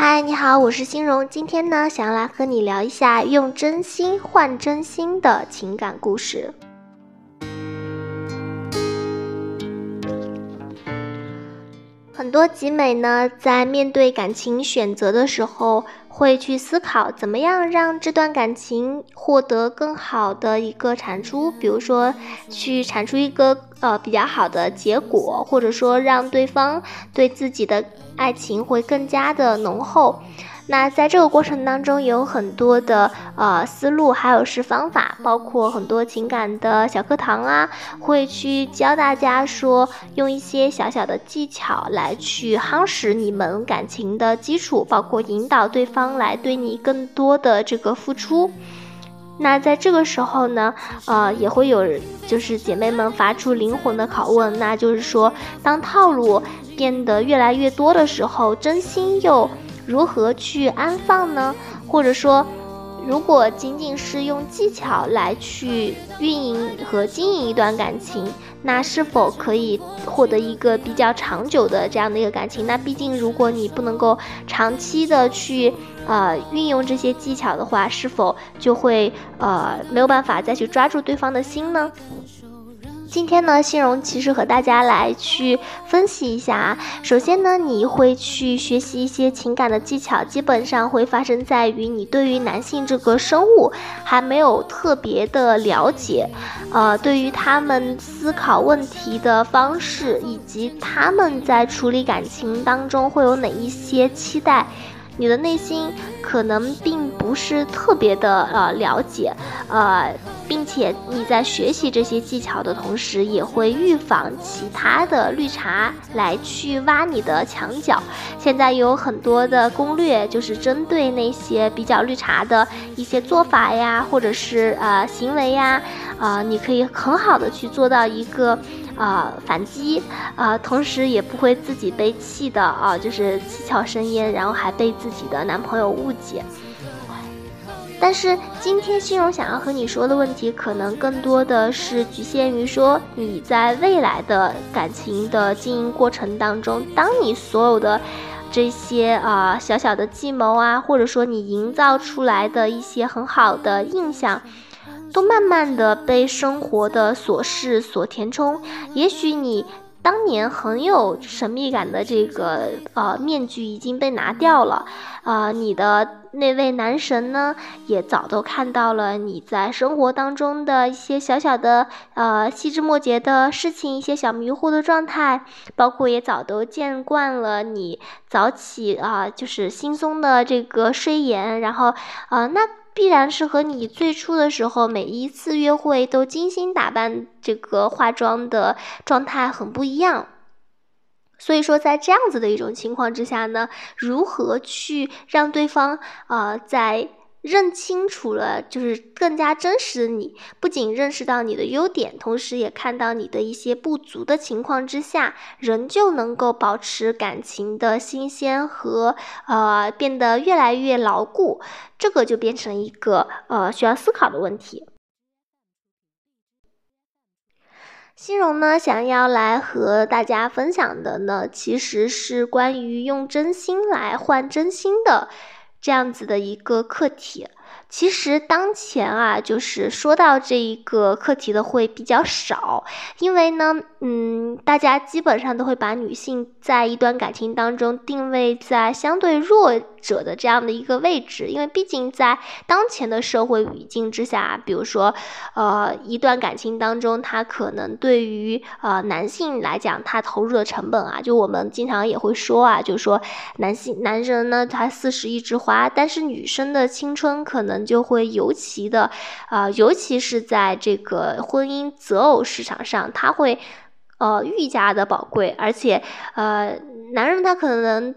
嗨，你好，我是心荣。今天呢，想要来和你聊一下用真心换真心的情感故事。很多集美呢，在面对感情选择的时候，会去思考怎么样让这段感情获得更好的一个产出，比如说去产出一个呃比较好的结果，或者说让对方对自己的爱情会更加的浓厚。那在这个过程当中，有很多的呃思路，还有是方法，包括很多情感的小课堂啊，会去教大家说，用一些小小的技巧来去夯实你们感情的基础，包括引导对方来对你更多的这个付出。那在这个时候呢，呃，也会有就是姐妹们发出灵魂的拷问，那就是说，当套路变得越来越多的时候，真心又。如何去安放呢？或者说，如果仅仅是用技巧来去运营和经营一段感情，那是否可以获得一个比较长久的这样的一个感情？那毕竟，如果你不能够长期的去呃运用这些技巧的话，是否就会呃没有办法再去抓住对方的心呢？今天呢，欣荣其实和大家来去分析一下啊。首先呢，你会去学习一些情感的技巧，基本上会发生在于你对于男性这个生物还没有特别的了解，呃，对于他们思考问题的方式，以及他们在处理感情当中会有哪一些期待。你的内心可能并不是特别的呃了解，呃，并且你在学习这些技巧的同时，也会预防其他的绿茶来去挖你的墙角。现在有很多的攻略，就是针对那些比较绿茶的一些做法呀，或者是呃行为呀，啊，你可以很好的去做到一个。啊，反击啊，同时也不会自己被气的啊，就是七窍生烟，然后还被自己的男朋友误解。但是今天欣荣想要和你说的问题，可能更多的是局限于说你在未来的感情的经营过程当中，当你所有的这些啊小小的计谋啊，或者说你营造出来的一些很好的印象。都慢慢的被生活的琐事所填充，也许你当年很有神秘感的这个呃面具已经被拿掉了，呃，你的那位男神呢，也早都看到了你在生活当中的一些小小的呃细枝末节的事情，一些小迷糊的状态，包括也早都见惯了你早起啊，就是惺忪的这个睡颜，然后啊那。必然是和你最初的时候每一次约会都精心打扮、这个化妆的状态很不一样。所以说，在这样子的一种情况之下呢，如何去让对方啊在。认清楚了，就是更加真实的你，不仅认识到你的优点，同时也看到你的一些不足的情况之下，仍旧能够保持感情的新鲜和呃变得越来越牢固，这个就变成一个呃需要思考的问题。欣荣呢，想要来和大家分享的呢，其实是关于用真心来换真心的。这样子的一个课题，其实当前啊，就是说到这一个课题的会比较少，因为呢，嗯，大家基本上都会把女性在一段感情当中定位在相对弱。者的这样的一个位置，因为毕竟在当前的社会语境之下，比如说，呃，一段感情当中，他可能对于呃男性来讲，他投入的成本啊，就我们经常也会说啊，就是说男性男人呢，他四十一枝花，但是女生的青春可能就会尤其的啊，尤其是在这个婚姻择偶市场上，他会呃愈加的宝贵，而且呃，男人他可能。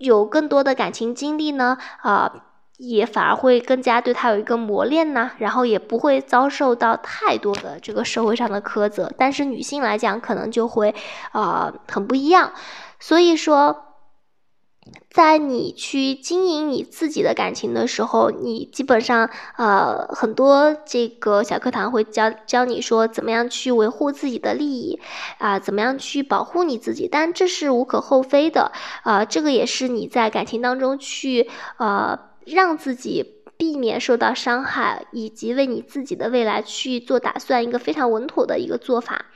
有更多的感情经历呢，啊，也反而会更加对他有一个磨练呢，然后也不会遭受到太多的这个社会上的苛责。但是女性来讲，可能就会，啊，很不一样。所以说，在你去经营你自己的感情的时候，你基本上呃很多这个小课堂会教教你说怎么样去维护自己的利益啊，怎么样去保护你自己，但这是无可厚非的啊，这个也是你在感情当中去呃让自己避免受到伤害，以及为你自己的未来去做打算一个非常稳妥的一个做法。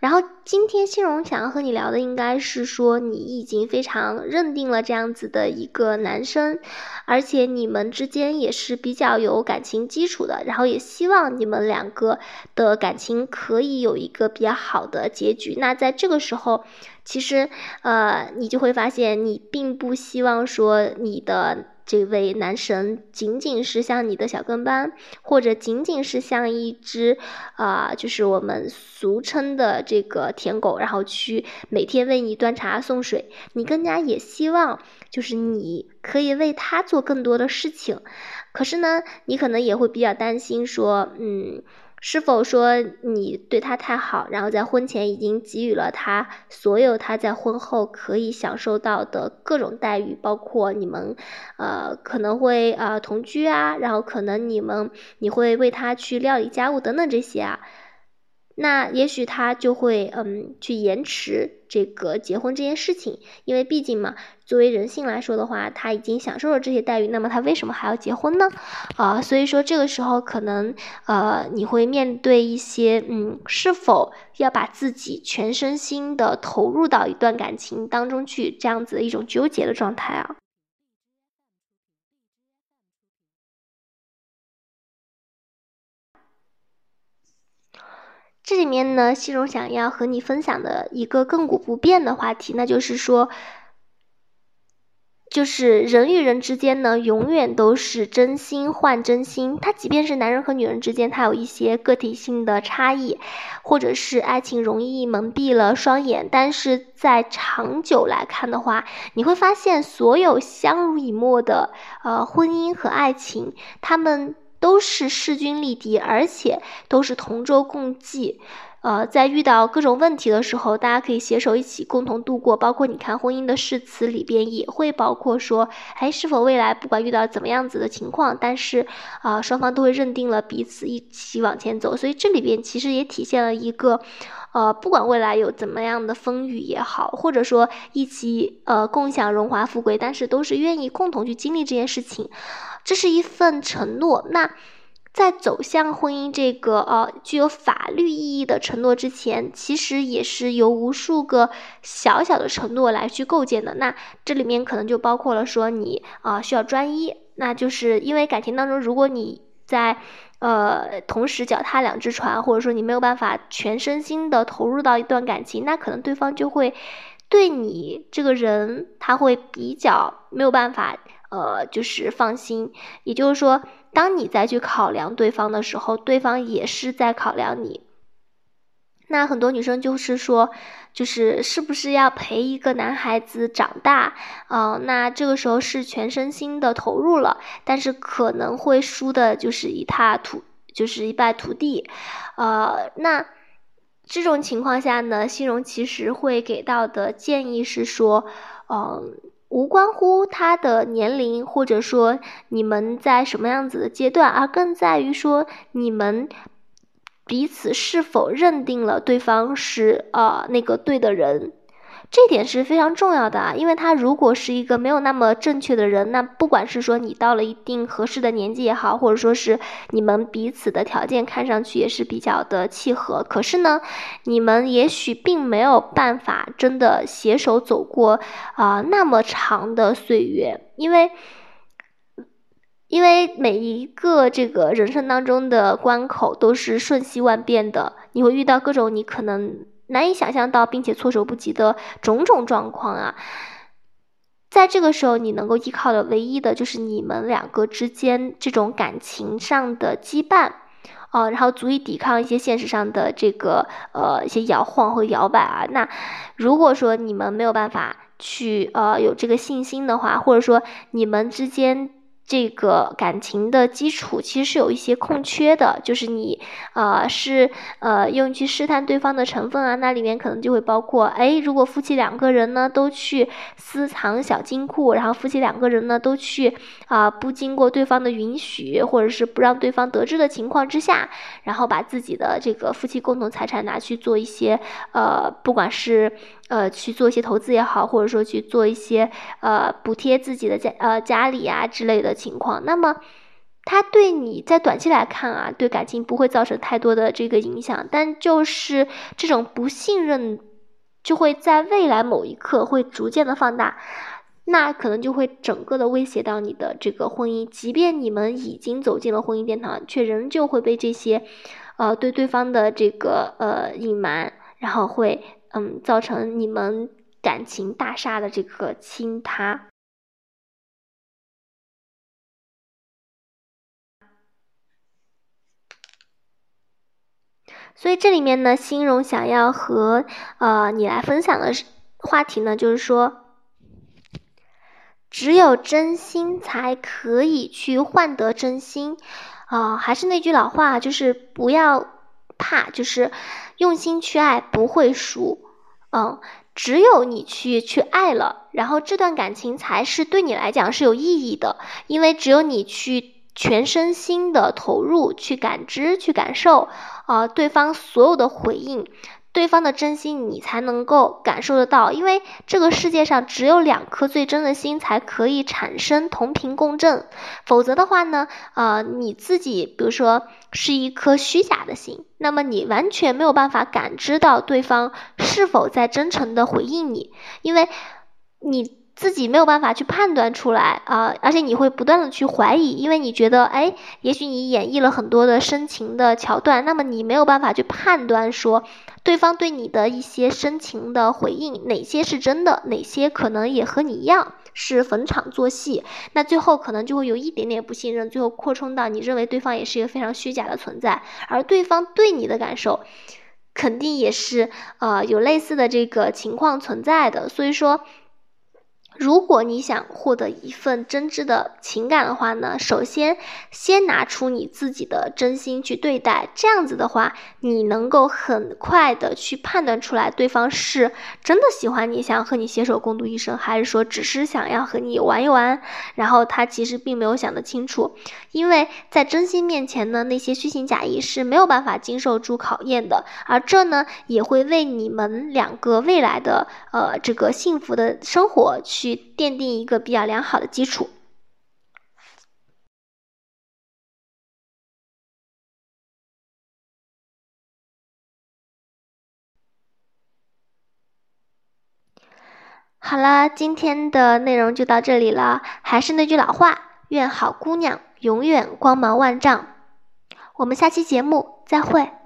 然后今天欣荣想要和你聊的，应该是说你已经非常认定了这样子的一个男生，而且你们之间也是比较有感情基础的，然后也希望你们两个的感情可以有一个比较好的结局。那在这个时候，其实呃，你就会发现你并不希望说你的。这位男神仅仅是像你的小跟班，或者仅仅是像一只啊，就是我们俗称的这个舔狗，然后去每天为你端茶送水。你更加也希望，就是你可以为他做更多的事情。可是呢，你可能也会比较担心，说，嗯。是否说你对他太好，然后在婚前已经给予了他所有他在婚后可以享受到的各种待遇，包括你们，呃，可能会呃同居啊，然后可能你们你会为他去料理家务等等这些啊。那也许他就会嗯去延迟这个结婚这件事情，因为毕竟嘛，作为人性来说的话，他已经享受了这些待遇，那么他为什么还要结婚呢？啊，所以说这个时候可能呃你会面对一些嗯是否要把自己全身心的投入到一段感情当中去这样子的一种纠结的状态啊。这里面呢，西荣想要和你分享的一个亘古不变的话题，那就是说，就是人与人之间呢，永远都是真心换真心。他即便是男人和女人之间，他有一些个体性的差异，或者是爱情容易蒙蔽了双眼，但是在长久来看的话，你会发现，所有相濡以沫的呃婚姻和爱情，他们。都是势均力敌，而且都是同舟共济。呃，在遇到各种问题的时候，大家可以携手一起共同度过。包括你看婚姻的誓词里边也会包括说，哎，是否未来不管遇到怎么样子的情况，但是啊，双方都会认定了彼此一起往前走。所以这里边其实也体现了一个，呃，不管未来有怎么样的风雨也好，或者说一起呃共享荣华富贵，但是都是愿意共同去经历这件事情。这是一份承诺。那在走向婚姻这个呃具有法律意义的承诺之前，其实也是由无数个小小的承诺来去构建的。那这里面可能就包括了说你啊需要专一，那就是因为感情当中，如果你在呃同时脚踏两只船，或者说你没有办法全身心的投入到一段感情，那可能对方就会对你这个人他会比较没有办法。呃，就是放心，也就是说，当你再去考量对方的时候，对方也是在考量你。那很多女生就是说，就是是不是要陪一个男孩子长大？嗯，那这个时候是全身心的投入了，但是可能会输的就是一塌涂，就是一败涂地。呃，那这种情况下呢，新荣其实会给到的建议是说，嗯。无关乎他的年龄，或者说你们在什么样子的阶段，而更在于说你们彼此是否认定了对方是呃那个对的人。这点是非常重要的啊，因为他如果是一个没有那么正确的人，那不管是说你到了一定合适的年纪也好，或者说是你们彼此的条件看上去也是比较的契合，可是呢，你们也许并没有办法真的携手走过啊那么长的岁月，因为因为每一个这个人生当中的关口都是瞬息万变的，你会遇到各种你可能。难以想象到，并且措手不及的种种状况啊，在这个时候，你能够依靠的唯一的就是你们两个之间这种感情上的羁绊，哦，然后足以抵抗一些现实上的这个呃一些摇晃和摇摆啊。那如果说你们没有办法去呃有这个信心的话，或者说你们之间。这个感情的基础其实是有一些空缺的，就是你，呃，是呃用去试探对方的成分啊，那里面可能就会包括，哎，如果夫妻两个人呢都去私藏小金库，然后夫妻两个人呢都去啊不经过对方的允许，或者是不让对方得知的情况之下，然后把自己的这个夫妻共同财产拿去做一些，呃，不管是呃去做一些投资也好，或者说去做一些呃补贴自己的家呃家里啊之类的。情况，那么他对你在短期来看啊，对感情不会造成太多的这个影响，但就是这种不信任，就会在未来某一刻会逐渐的放大，那可能就会整个的威胁到你的这个婚姻，即便你们已经走进了婚姻殿堂，却仍旧会被这些，呃，对对方的这个呃隐瞒，然后会嗯造成你们感情大厦的这个倾塌。所以这里面呢，欣荣想要和呃你来分享的话题呢，就是说，只有真心才可以去换得真心，啊，还是那句老话，就是不要怕，就是用心去爱不会输，嗯，只有你去去爱了，然后这段感情才是对你来讲是有意义的，因为只有你去。全身心的投入去感知、去感受，啊，对方所有的回应，对方的真心，你才能够感受得到。因为这个世界上只有两颗最真的心才可以产生同频共振，否则的话呢，呃，你自己比如说是一颗虚假的心，那么你完全没有办法感知到对方是否在真诚的回应你，因为你。自己没有办法去判断出来啊，而且你会不断的去怀疑，因为你觉得，哎，也许你演绎了很多的深情的桥段，那么你没有办法去判断说，对方对你的一些深情的回应，哪些是真的，哪些可能也和你一样是逢场作戏，那最后可能就会有一点点不信任，最后扩充到你认为对方也是一个非常虚假的存在，而对方对你的感受，肯定也是呃有类似的这个情况存在的，所以说。如果你想获得一份真挚的情感的话呢，首先先拿出你自己的真心去对待，这样子的话，你能够很快的去判断出来对方是真的喜欢你，想要和你携手共度一生，还是说只是想要和你玩一玩，然后他其实并没有想得清楚。因为在真心面前呢，那些虚情假意是没有办法经受住考验的，而这呢，也会为你们两个未来的呃这个幸福的生活去去。奠定一个比较良好的基础。好了，今天的内容就到这里了。还是那句老话，愿好姑娘永远光芒万丈。我们下期节目再会。